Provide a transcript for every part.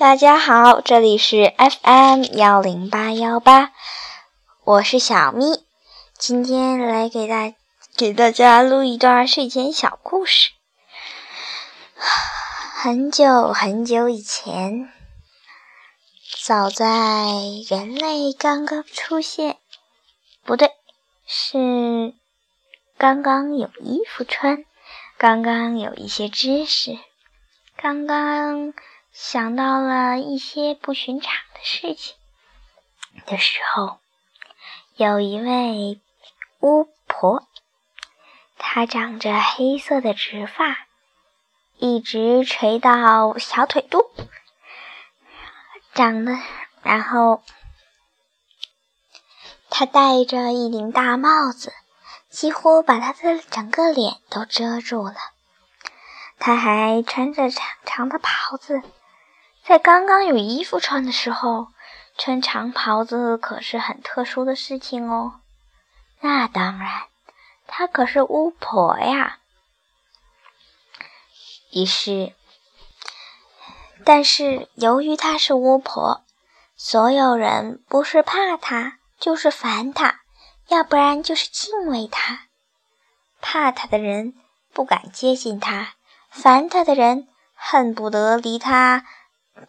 大家好，这里是 FM 幺零八幺八，我是小咪，今天来给大给大家录一段睡前小故事。很久很久以前，早在人类刚刚出现，不对，是刚刚有衣服穿，刚刚有一些知识，刚刚。想到了一些不寻常的事情的时候，有一位巫婆，她长着黑色的直发，一直垂到小腿肚，长得，然后她戴着一顶大帽子，几乎把她的整个脸都遮住了。她还穿着长长的袍子。在刚刚有衣服穿的时候，穿长袍子可是很特殊的事情哦。那当然，她可是巫婆呀。于是，但是由于她是巫婆，所有人不是怕她，就是烦她，要不然就是敬畏她。怕她的人不敢接近她，烦她的人恨不得离她。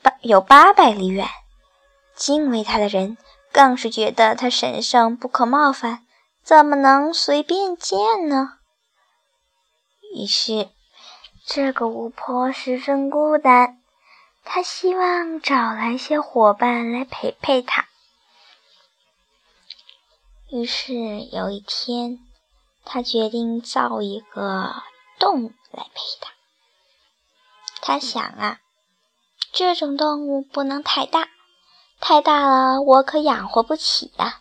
八有八百里远，敬畏他的人更是觉得他神圣不可冒犯，怎么能随便见呢？于是，这个巫婆十分孤单，她希望找来些伙伴来陪陪她。于是有一天，她决定造一个洞来陪她。她想啊。这种动物不能太大，太大了我可养活不起呀。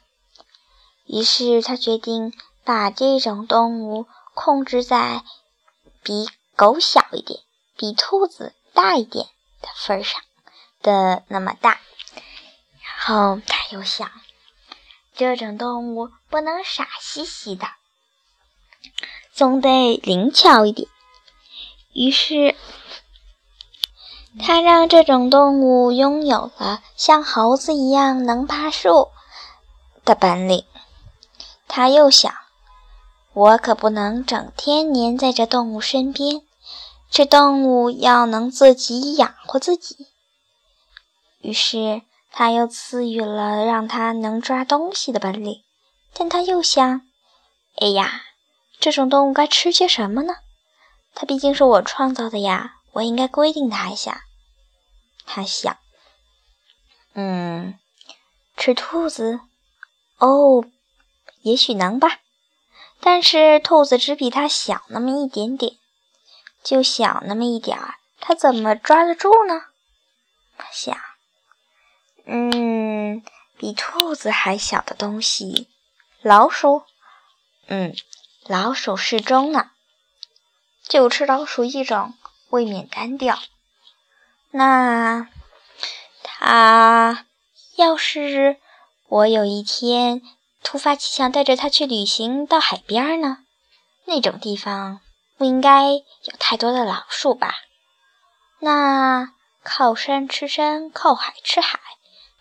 于是他决定把这种动物控制在比狗小一点、比兔子大一点的份上的那么大。然后他又想，这种动物不能傻兮兮的，总得灵巧一点。于是。他让这种动物拥有了像猴子一样能爬树的本领。他又想，我可不能整天黏在这动物身边，这动物要能自己养活自己。于是，他又赐予了让它能抓东西的本领。但他又想，哎呀，这种动物该吃些什么呢？它毕竟是我创造的呀。我应该规定他一下，他想，嗯，吃兔子，哦，也许能吧，但是兔子只比它小那么一点点，就小那么一点儿，它怎么抓得住呢？他想，嗯，比兔子还小的东西，老鼠，嗯，老鼠适中呢，就吃老鼠一种。未免单调。那他要是我有一天突发奇想带着他去旅行到海边呢？那种地方不应该有太多的老鼠吧？那靠山吃山，靠海吃海，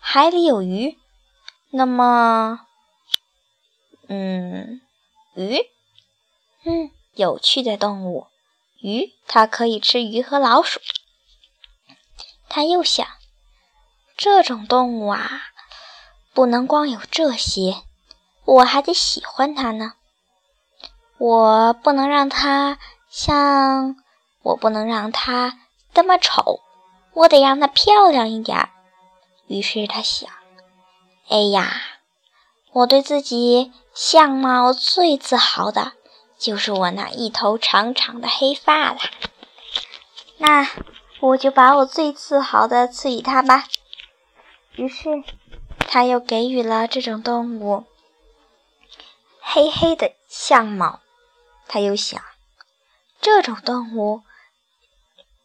海里有鱼，那么，嗯，鱼，嗯，有趣的动物。鱼，它可以吃鱼和老鼠。他又想，这种动物啊，不能光有这些，我还得喜欢它呢。我不能让它像，我不能让它这么丑，我得让它漂亮一点。于是他想，哎呀，我对自己相貌最自豪的。就是我那一头长长的黑发了，那我就把我最自豪的赐予他吧。于是，他又给予了这种动物黑黑的相貌。他又想，这种动物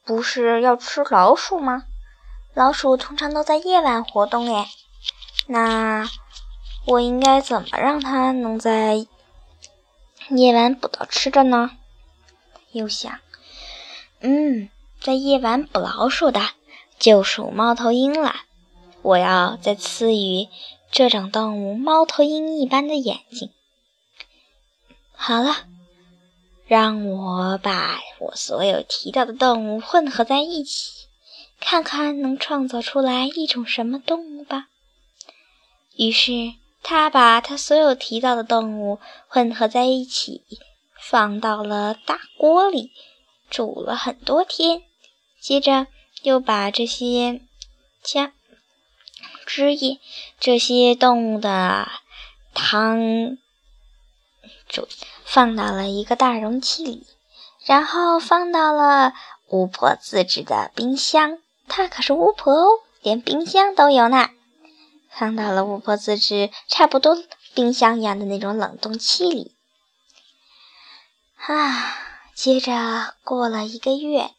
不是要吃老鼠吗？老鼠通常都在夜晚活动，哎，那我应该怎么让它能在？夜晚捕到吃的呢？又想，嗯，在夜晚捕老鼠的就属猫头鹰了。我要再赐予这种动物猫头鹰一般的眼睛。好了，让我把我所有提到的动物混合在一起，看看能创造出来一种什么动物吧。于是，他把他所有提到的动物混合在一起，放到了大锅里煮了很多天。接着，又把这些加汁液、这些动物的汤煮放到了一个大容器里，然后放到了巫婆自制的冰箱。她可是巫婆哦，连冰箱都有呢。放到了巫婆自制差不多冰箱一样的那种冷冻器里。啊，接着过了一个月。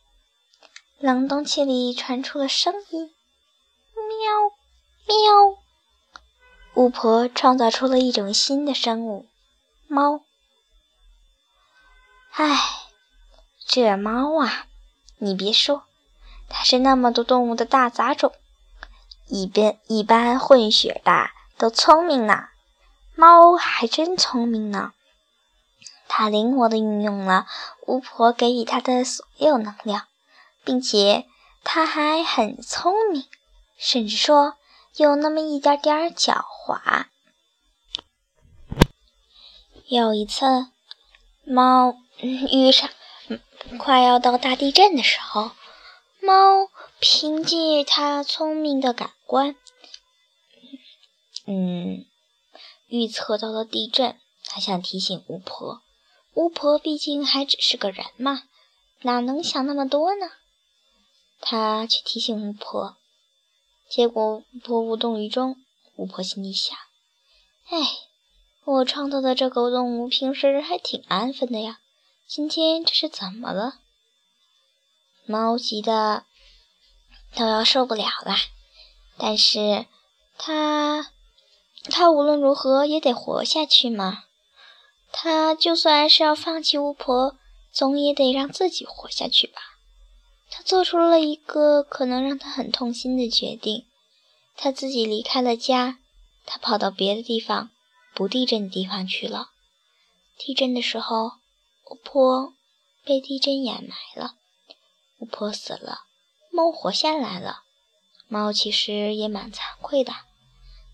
冷冻器里传出了声音：“喵，喵！”巫婆创造出了一种新的生物——猫。唉，这猫啊，你别说，它是那么多动物的大杂种，一边一般混血的都聪明呢，猫还真聪明呢。它灵活地运用了巫婆给予它的所有能量。并且它还很聪明，甚至说有那么一点点狡猾。有一次，猫遇上快要到大地震的时候，猫凭借它聪明的感关，嗯，预测到了地震。他想提醒巫婆，巫婆毕竟还只是个人嘛，哪能想那么多呢？他去提醒巫婆，结果巫婆无动于衷。巫婆心里想：“哎，我创造的这个动物平时还挺安分的呀，今天这是怎么了？”猫急得都要受不了了，但是他，他无论如何也得活下去嘛。他就算是要放弃巫婆，总也得让自己活下去吧。他做出了一个可能让他很痛心的决定，他自己离开了家，他跑到别的地方，不地震的地方去了。地震的时候，巫婆被地震掩埋了，巫婆死了，猫活下来了。猫其实也蛮惭愧的，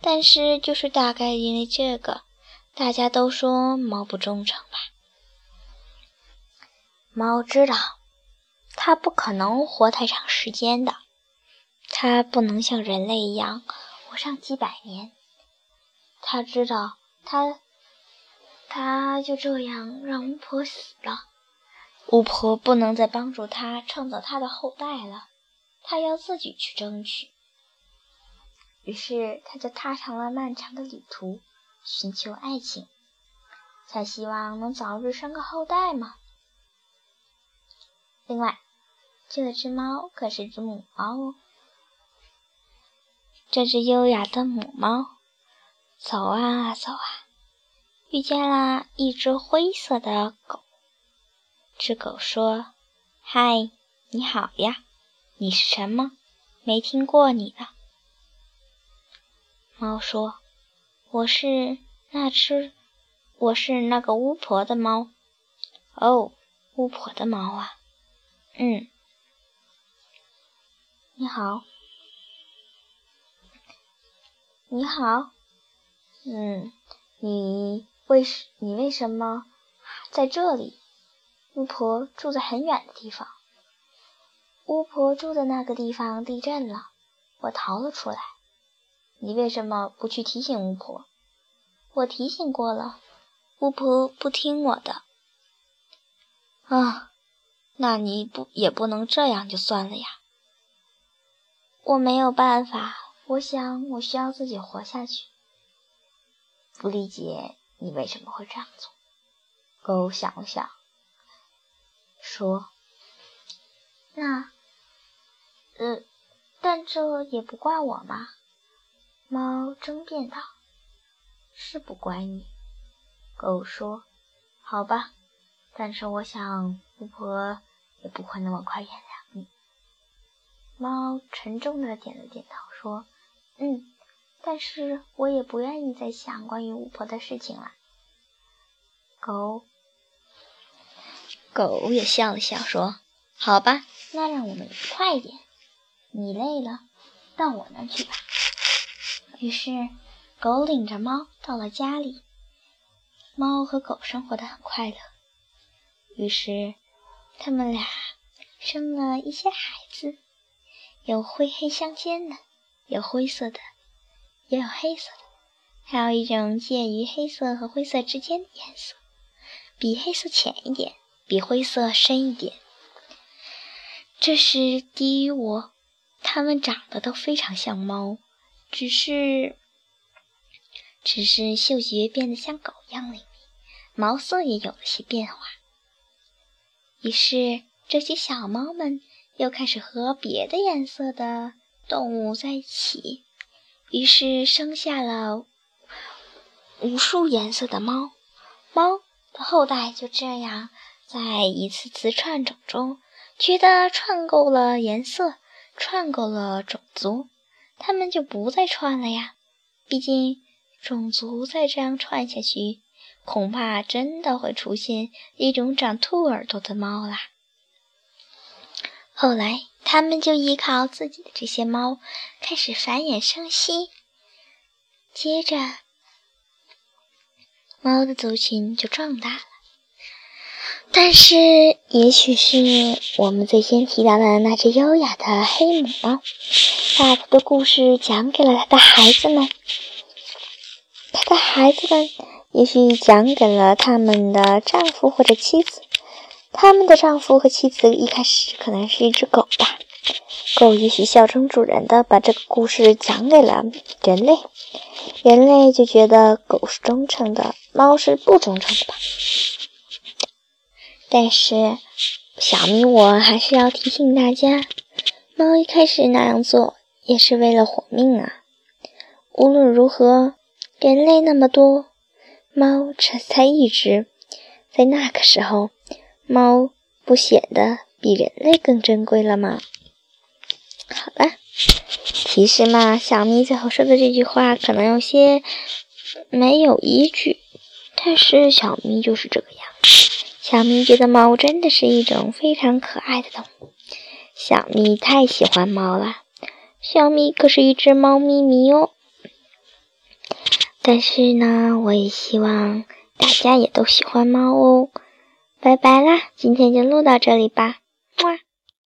但是就是大概因为这个，大家都说猫不忠诚吧。猫知道。它不可能活太长时间的，它不能像人类一样活上几百年。他知道，他，他就这样让巫婆死了。巫婆不能再帮助他创造他的后代了，他要自己去争取。于是，他就踏上了漫长的旅途，寻求爱情，才希望能早日生个后代嘛。另外，这只猫可是只母猫哦。这只优雅的母猫走啊走啊，遇见了一只灰色的狗。只狗说：“嗨，你好呀，你是什么？没听过你的。”猫说：“我是那只，我是那个巫婆的猫。”哦，巫婆的猫啊。嗯，你好，你好，嗯，你为什你为什么在这里？巫婆住在很远的地方。巫婆住的那个地方地震了，我逃了出来。你为什么不去提醒巫婆？我提醒过了，巫婆不听我的。啊。那你不也不能这样就算了呀？我没有办法，我想我需要自己活下去。不理解你为什么会这样做。狗想了想，说：“那……呃，但这也不怪我嘛。”猫争辩道：“是不怪你。”狗说：“好吧。”但是我想，巫婆也不会那么快原谅你。猫沉重的点了点头，说：“嗯，但是我也不愿意再想关于巫婆的事情了。”狗，狗也笑了笑，说：“好吧，那让我们快一点。你累了，到我那去吧。”于是，狗领着猫到了家里。猫和狗生活的很快乐。于是，他们俩生了一些孩子，有灰黑相间的，有灰色的，也有黑色的，还有一种介于黑色和灰色之间的颜色，比黑色浅一点，比灰色深一点。这是第一窝，它们长得都非常像猫，只是，只是嗅觉变得像狗一样灵敏，毛色也有了些变化。于是，这些小猫们又开始和别的颜色的动物在一起，于是生下了无数颜色的猫。猫的后代就这样在一次次串种中，觉得串够了颜色，串够了种族，它们就不再串了呀。毕竟，种族再这样串下去。恐怕真的会出现一种长兔耳朵的猫啦。后来，他们就依靠自己的这些猫开始繁衍生息，接着，猫的族群就壮大了。但是，也许是我们最先提到的那只优雅的黑母猫，把它的故事讲给了它的孩子们，它的孩子们。也许讲给了他们的丈夫或者妻子，他们的丈夫和妻子一开始可能是一只狗吧。狗也许效忠主人的把这个故事讲给了人类，人类就觉得狗是忠诚的，猫是不忠诚的吧。但是小咪我还是要提醒大家，猫一开始那样做也是为了活命啊。无论如何，人类那么多。猫只才一只，在那个时候，猫不显得比人类更珍贵了吗？好了，其实嘛，小咪最后说的这句话可能有些没有依据，但是小咪就是这个样子。小咪觉得猫真的是一种非常可爱的动物，小咪太喜欢猫了。小咪可是一只猫咪咪哦。但是呢，我也希望大家也都喜欢猫哦。拜拜啦，今天就录到这里吧，么。